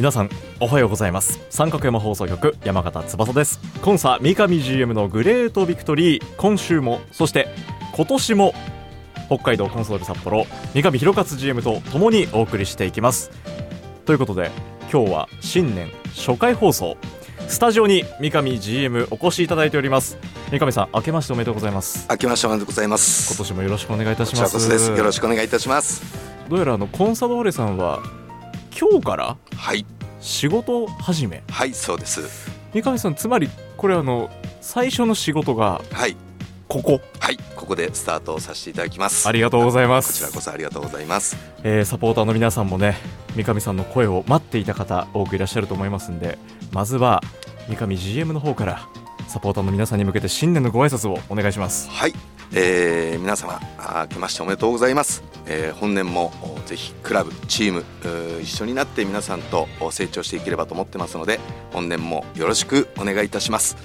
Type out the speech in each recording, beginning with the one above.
皆さんおはようございます。三角山放送局山形翼です。コンサ三上 GM のグレートビクトリー今週もそして今年も北海道コンソール札幌三上博勝 GM とともにお送りしていきます。ということで今日は新年初回放送。スタジオに三上 GM お越しいただいております。三上さん明けましておめでとうございます。明けましておめでとうございます。今年もよろしくお願いいたします。よろしくお願いいたします。どうやらあのコンサドーレさんは今日からはい。仕事始め？はいそうです。三上さんつまりこれあの最初の仕事がはい。ここ？はいここでスタートをさせていただきます。ありがとうございまこすちらこそありがとうございます。えーサポーターの皆さんもね三上さんの声を待っていた方多くいらっしゃると思いますんでまずは三上 GM の方からサポーターの皆さんに向けて新年のご挨拶をお願いします。はい、えー、皆様あけましておめでとうございます、えー、本年もおぜひクラブチーム一緒になって皆さんとお成長していければと思ってますので本年もよろしくお願いいたします。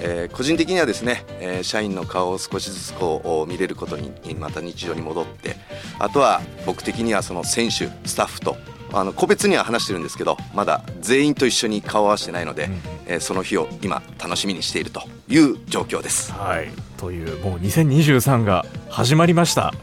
えー個人的にはですね、えー社員の顔を少しずつこうお見れることにまた日常に戻ってあとは僕的にはその選手スタッフとあの個別には話してるんですけどまだ全員と一緒に顔を合わせてないので、うんえーその日を今楽しみにしているという状況です。はい。というもう2023が始まりました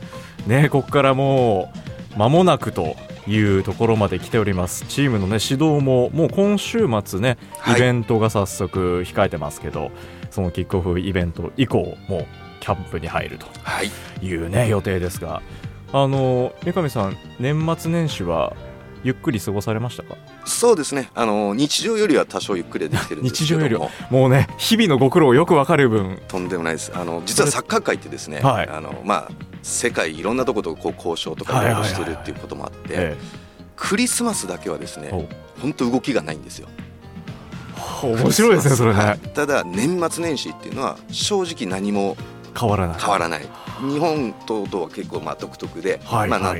ねここからもう間もなくというところまで来ております。チームのね指導ももう今週末ねはい。イベントが早速控えてますけど、そのキックオフイベント以降もうキャンプに入るとはい。いうね予定ですがあの三上さん年末年始はゆっくり過ごされましたか？そうですね。あの日常よりは多少ゆっくりできてる日常よりは。もうね日々のご苦労よくわかる分。とんでもないです。あの実はサッカー界ってですね、はい。あのまあ、世界いろんなとことこう交渉とかいしてるっていうこともあって、えクリスマスだけはですね本当動きがないんですよ。面白いですねそれね、はい。ただ年末年始っていうのは正直何も変わらない。変わらない。日本ととは結構まあ独特で、三が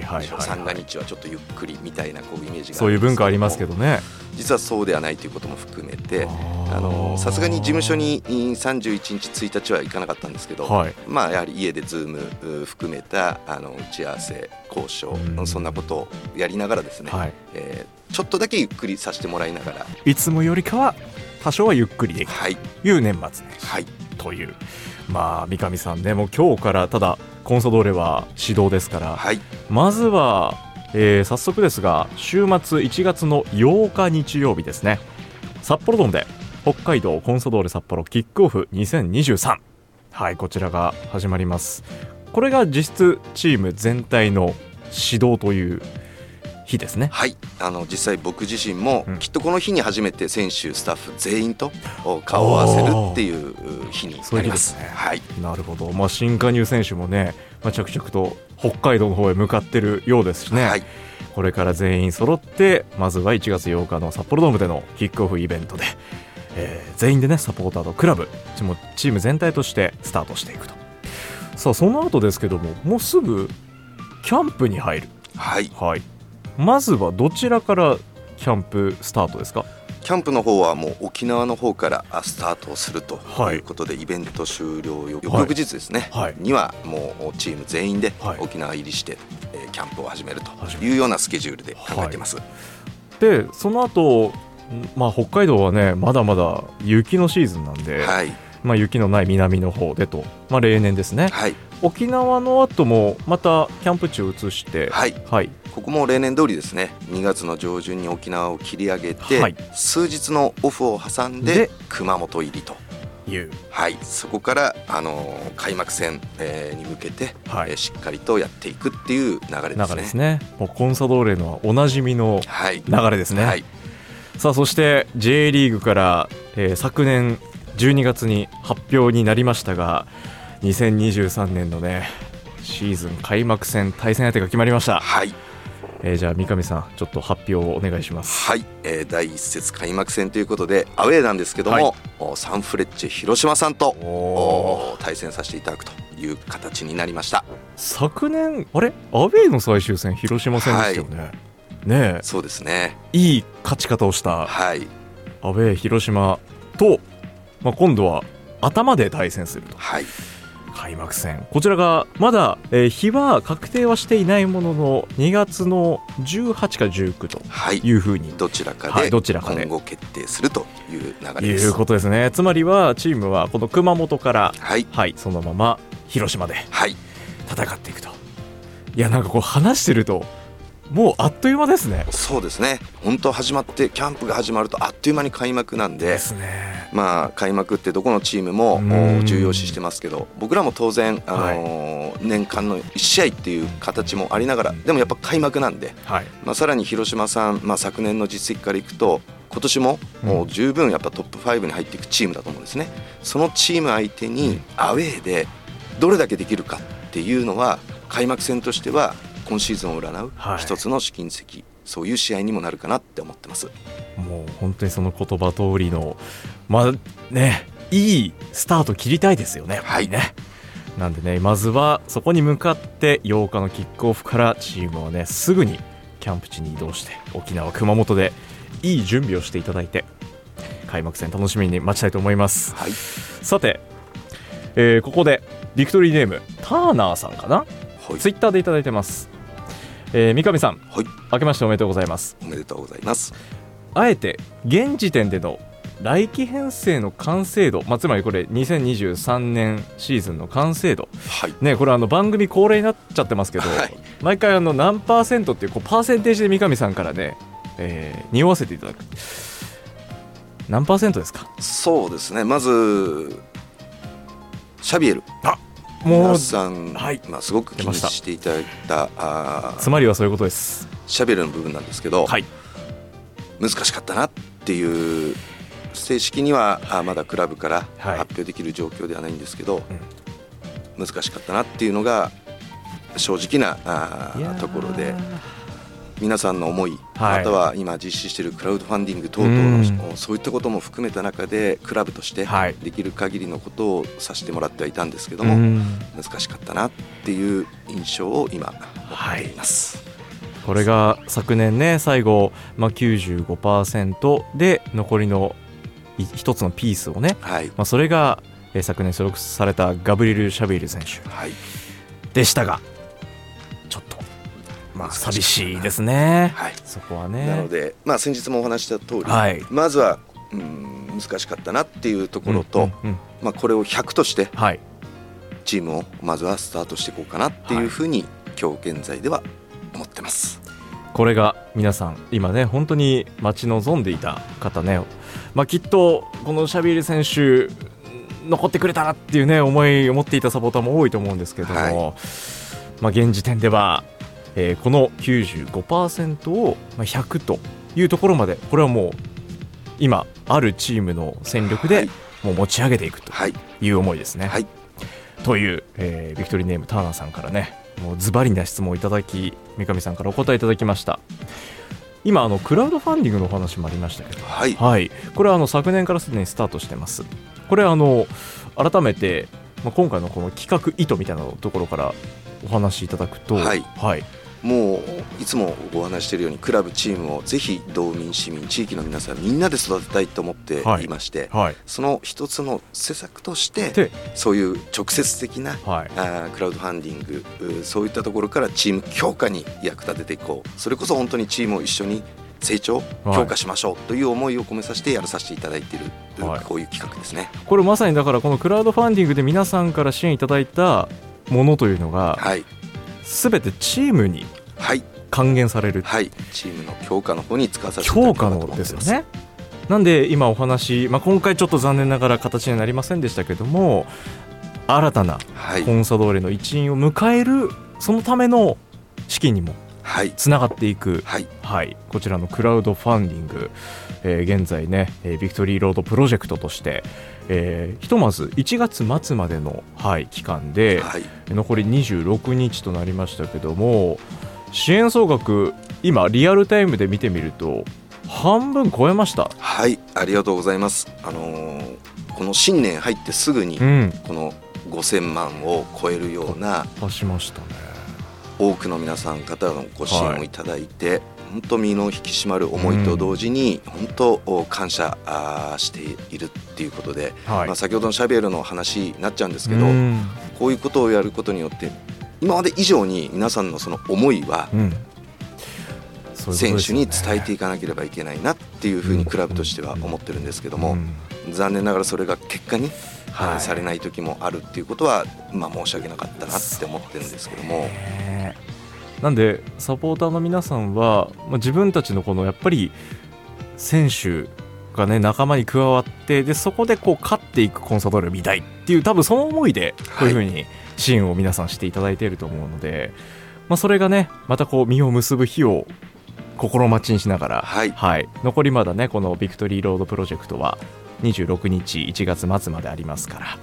日はちょっとゆっくりみたいなこうイメージがそういう文化ありますけどね。実はそうではないということも含めてあのさすがに事務所にうん31日1日は行かなかったんですけど、はい。まあやはり家でズームう含めたあの打ち合わせ交渉うん。そんなことをやりながらですね、はい。えーちょっとだけゆっくりさせてもらいながら。いつもよりかは多少はゆっくりできはい。るという年末年始はい。というまあ三上さんねもう今日からただコンサドーレは指導ですからはい。まずは、えー早速ですが週末1月の8日日曜日ですね。札幌ドームで北海道コンサドーレ札幌キックオフ2023はいこちらが始まります。これが実質チーム全体の指導という日ですね。はい。あの実際僕自身もうん。きっとこの日に初めて選手スタッフ全員とお顔を合わせるっていう日になります。ね。はい。なるほど、まあ、新加入選手もね、まあ、着々と北海道の方へ向かってるようですしね、はい。これから全員揃ってまずは1月8日の札幌ドームでのキックオフイベントで、えー全員でねサポーターとクラブチームチーム全体としてスタートしていくと。さあその後ですけどももうすぐキャンプに入る。はい。はいまずはどちらからキャンプスタートですか？キャンプの方はもう沖縄の方からあスタートをするとはい。いうことで、イベント終了翌日ですね、はい。にはもうチーム全員ではい。沖縄入りして、えーキャンプを始めるというようなスケジュールで考えています。でその後まあ北海道はねまだまだ雪のシーズンなんで、はい、まあ、雪のない南の方でと、まあ、例年ですね。はい、沖縄の後もまたキャンプ地を移してはい、はい。ここも例年通りですね。2月の上旬に沖縄を切り上げて、はい。数日のオフを挟んでで熊本入りと。いう。はい、そこから、あのー開幕戦、えーに向けて、はい。えーしっかりとやっていくっていう流れですね。流れですね。もうコンサドーレのおなじみのはい、流れですね、はい、さあそして J リーグから、えー昨年12月に発表になりましたが2023年のねシーズン開幕戦対戦相手が決まりました、はい、えーじゃあ三上さんちょっと発表をお願いします。はい、えー第一節開幕戦ということでアウェーなんですけども、はい。おサンフレッチェ広島さんと対戦させていただくという形になりました。昨年あれ？アウェーの最終戦広島戦でしたよね、ねえ。そうですね。いい勝ち方をしたはい、アウェー広島と、まあ、今度は頭で対戦すると。はい、開幕戦。こちらがまだ、えー日は確定はしていないものの2月の18か19とはい。いうふうに。どちらかはいでどちらかで。今後決定するという流れです。いうことですね。つまりはチームはこの熊本からはい、はいそのまま広島ではい、戦っていくと。いやなんかこう話してるともうあっという間ですね。そうですね。本当始まってキャンプが始まるとあっという間に開幕なんで。ですねまあ、開幕ってどこのチームも重要視してますけど僕らも当然、あのー年間の1試合っていう形もありながらでもやっぱ開幕なんで、はい。まあ、さらに広島さん、まあ、昨年の実績からいくと今年ももう十分やっぱトップ5に入っていくチームだと思うんですね。そのチーム相手にアウェーでどれだけできるかっていうのは開幕戦としては今シーズンを占うはい。一つの試金石、そういう試合にもなるかなって思ってます。もう本当にその言葉通りのまあねいいスタート切りたいですよね。やっぱりね、なんでねまずはそこに向かって8日のキックオフからチームはねすぐにキャンプ地に移動して沖縄熊本でいい準備をしていただいて開幕戦楽しみに待ちたいと思います。はい、さて、えーここでビクトリーネームターナーさんかな？はい。ツイッターでいただいてます、えー三上さんはい、明けましておめでとうございます。おめでとうございます。あえて現時点での来季編成の完成度、まあ、つまりこれ2023年シーズンの完成度。はい。ねこれあの番組恒例になっちゃってますけど、はい。毎回あの何パーセントっていうこうパーセンテージで三上さんからね、えー匂わせていただく。何パーセントですか？そうですね。まずシャビエル。もう皆さん、はい。まあ、すごく気にしていただいたあーつまりはそういうことです。シャビエルの部分なんですけど、はい。難しかったなっていう正式にはあまだクラブからはい。発表できる状況ではないんですけど、難しかったなっていうのが正直なあところで皆さんの思い、はい。または今実施しているクラウドファンディング等々のうん。そういったことも含めた中でクラブとしてはい。できる限りのことをさせてもらってはいたんですけども、うん。難しかったなっていう印象を今持っています。これが昨年ね最後、まあ、95%で残りのい一つのピースをねはい、まあ、それが、えー昨年所属されたガブリエル・シャベール選手はい、でしたがまあ、寂しいですね、はい。そこはね。なので、まあ、先日もお話しした通り、はい。まずは、うん、難しかったなっていうところと、うんうんうん。まあ、これを100としてはい。チームをまずはスタートしていこうかなっていうふうに、今日現在では思ってます。これが皆さん今ね本当に待ち望んでいた方ね、まあ、きっとこのシャビール選手残ってくれたらっていうね思いを持っていたサポーターも多いと思うんですけども、はい。まあ、現時点では、えーこの95%をまあ100というところまでこれはもう今あるチームの戦力ではい。もう持ち上げていくとはい、いう思いですね。はい、という、えービクトリーネームターナーさんからねもうズバリな質問をいただき三上さんからお答えいただきました。今あのクラウドファンディングのお話もありましたけどはい、はい。これはあの昨年からすでにスタートしてます。これあの改めて、まあ、今回のこの企画意図みたいなところからお話しいただくとはい。はい、もういつもお話ししているようにクラブチームをぜひ道民市民地域の皆さんみんなで育てたいと思ってはい。いまして、はい。その一つの施策としてでそういう直接的なはい。あークラウドファンディングうそういったところからチーム強化に役立てていこう。それこそ本当にチームを一緒に成長はい。強化しましょうという思いを込めさせてやらさせていただいている、はい。こういう企画ですね。これまさにだからこのクラウドファンディングで皆さんから支援いただいたものというのがはい、全てチームにはい、還元される。はい、チームの強化の方に使わさせて強化のですよね。なんで今お話、まあ、今回ちょっと残念ながら形になりませんでしたけども新たなはい。コンサドーレの一員を迎えるそのための資金にもはい。つながっていく、はい。はい、こちらのクラウドファンディング、えー現在ね、えービクトリーロードプロジェクトとして、えーひとまず1月末までの、はい、期間で、はい。残り26日となりましたけども支援総額今リアルタイムで見てみると半分超えました。はいありがとうございます。あのーこの新年入ってすぐにうん。この5000万を超えるような出しましたね。多くの皆さん方のご支援をいただいて、本当身の引き締まる思いと同時に、本当感謝しているっていうことで、はい、まあ、先ほどのシャベルの話になっちゃうんですけど、うん。こういうことをやることによって今まで以上に皆さんのその思いは選手に伝えていかなければいけないなっていうふうにクラブとしては思ってるんですけども、うん。残念ながらそれが結果に反はい。映されない時もあるっていうことは、まあ、申し訳なかったなって思ってるんですけども。ねなんでサポーターの皆さんは、まあ、自分たちのこのやっぱり選手がね仲間に加わってでそこでこう勝っていくコンサドーレを見たいっていう多分その思いでこういうふうに支援を皆さんしていただいていると思うので、まあ、それがねまたこう実を結ぶ日を心待ちにしながら、はい。残りまだねこのビクトリーロードプロジェクトは26日1月末までありますから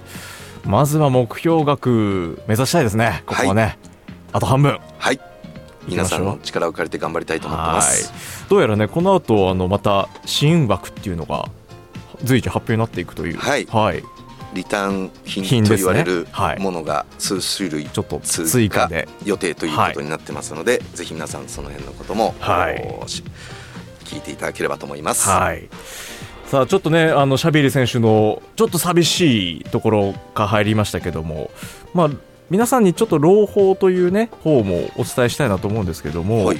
まずは目標額目指したいですね。ここはね、あと半分。はい皆さんの力を借りて頑張りたいと思ってます。はい。どうやらねこの後あのまた新枠っていうのが随時発表になっていくという。はい。はい、リターン品と言われるはい。ものが数種類ちょっと追加で予定ということになってますので、ぜひ皆さんその辺のことも、はい。聞いていただければと思います。はい。さあちょっとねあのシャビリ選手のちょっと寂しいところが入りましたけどもまあ皆さんにちょっと朗報というね方もお伝えしたいなと思うんですけども、はい。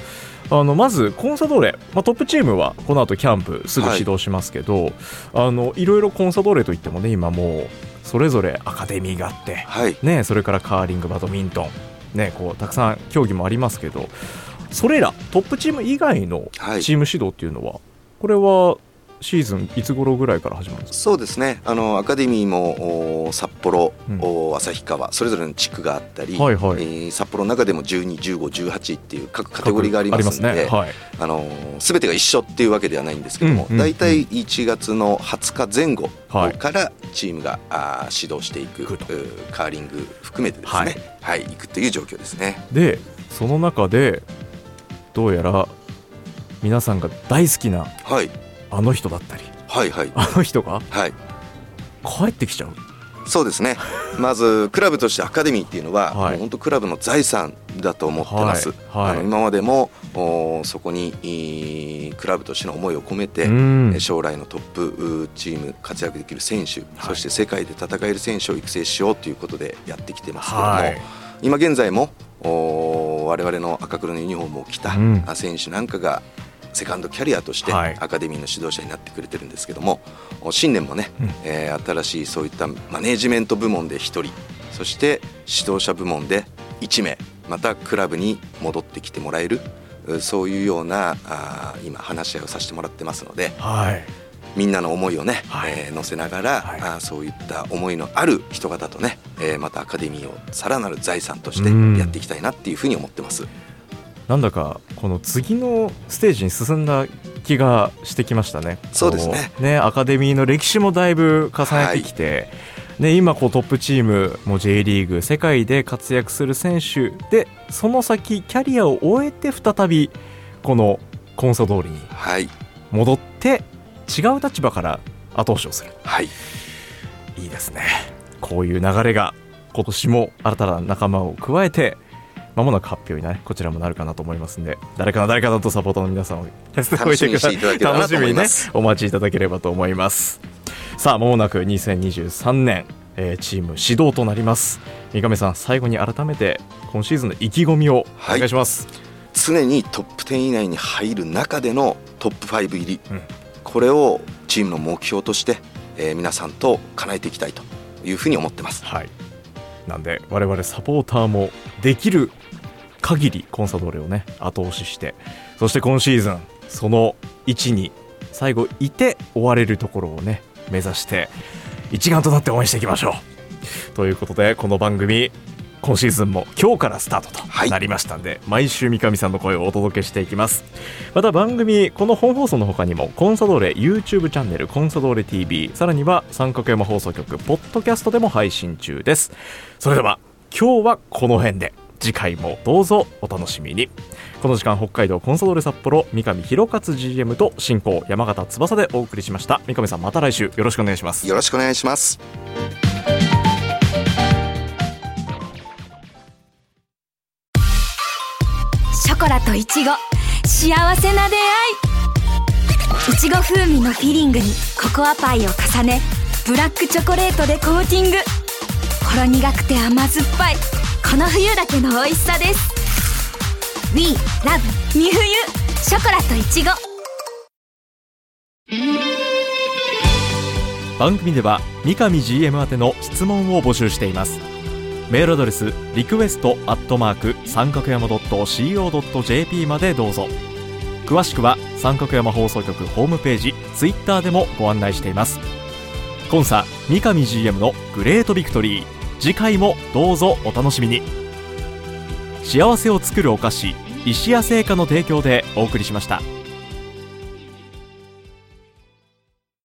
あのまずコンサドーレ、まあ、トップチームはこの後キャンプすぐ始動しますけど、あのいろいろコンサドーレといってもね今もうそれぞれアカデミーがあって、はい。ね、それからカーリングバドミントン、ね、こうたくさん競技もありますけどそれらトップチーム以外のはい。チーム指導っていうのは、これはシーズンいつ頃ぐらいから始まるんですそうですね。あのアカデミーもお札幌、うん。お旭川それぞれの地区があったり、はいはい。えー札幌の中でも121518っていう各カテゴリーがありますのでね。はい、あの全てが一緒っていうわけではないんですけども、うんうん大体1月の20日前後はい。からチームが、あー始動していく、カーリング含めてですね、はい行くという状況ですね。でその中でどうやら皆さんが大好きなはいあの人だったり。はいはい。あの人が？はい。帰ってきちゃう。そうですね。まずクラブとしてアカデミーっていうのは、はい。もう本当クラブの財産だと思ってます、はい。はい。あの今までもおそこにクラブとしての思いを込めて、将来のトップチーム活躍できる選手、はい。そして世界で戦える選手を育成しようということでやってきてますけども、はい。今現在もお我々の赤黒のユニフォームを着た、選手なんかがセカンドキャリアとしてはい。アカデミーの指導者になってくれてるんですけども、お新年もね、うん。えー新しいそういったマネージメント部門で1人そして指導者部門で1名またクラブに戻ってきてもらえるうそういうようなあー今話し合いをさせてもらってますのではい。みんなの思いをね、はい。えー乗せながら、はい。あーそういった思いのある人方とね、えーまたアカデミーをさらなる財産としてうん。やっていきたいなっていうふうに思ってます。なんだかこの次のステージに進んだ気がしてきましたね。そうですね。ねアカデミーの歴史もだいぶ重ねてきて、ね、今こうトップチームも J リーグ世界で活躍する選手でその先キャリアを終えて再びこのコンサドーレにはい、戻って違う立場から後押しをする。はい、いいですね。こういう流れが今年も新たな仲間を加えてまもなく発表にねこちらもなるかなと思いますんで誰かな誰かなとサポーターの皆さんを楽しみにしていただければ楽しみにね。お待ちいただければと思います。さあまもなく2023年、えーチーム始動となります。三上さん最後に改めて今シーズンの意気込みをお願いします、常にトップ10以内に入る中でのトップ5入り、うん。これをチームの目標として、えー皆さんと叶えていきたいというふうに思ってます。はい。なんで我々サポーターもできる限りコンサドーレをね後押ししてそして今シーズンその位置に最後いて終われるところをね目指して一丸となって応援していきましょう。ということでこの番組今シーズンも今日からスタートとなりましたんで、はい、毎週三上さんの声をお届けしていきます。また番組この本放送の他にもコンサドーレ YouTube チャンネルコンサドーレ TV さらには三角山放送局ポッドキャストでも配信中です。それでは今日はこの辺で次回もどうぞお楽しみに。この時間北海道コンサドーレ札幌三上弘勝 GM と進行山形翼でお送りしました。三上さんまた来週。よろしくお願いします。よろしくお願いします。ショコラとイチゴ。幸せな出会い。いちご風味のフィリングにココアパイを重ねブラックチョコレートでコーティング。ほろ苦くて甘酸っぱいこの冬だけの美味しさです。We love 三冬ショコラといちご。番組では三上 GM 宛ての質問を募集しています。メールアドレスリクエストアットマーク三角山 .co.jp までどうぞ。詳しくは三角山放送局ホームページツイッターでもご案内しています。コンサ三上 GM のグレートビクトリー。次回もどうぞお楽しみに幸せを作るお菓子石屋製菓の提供でお送りしました。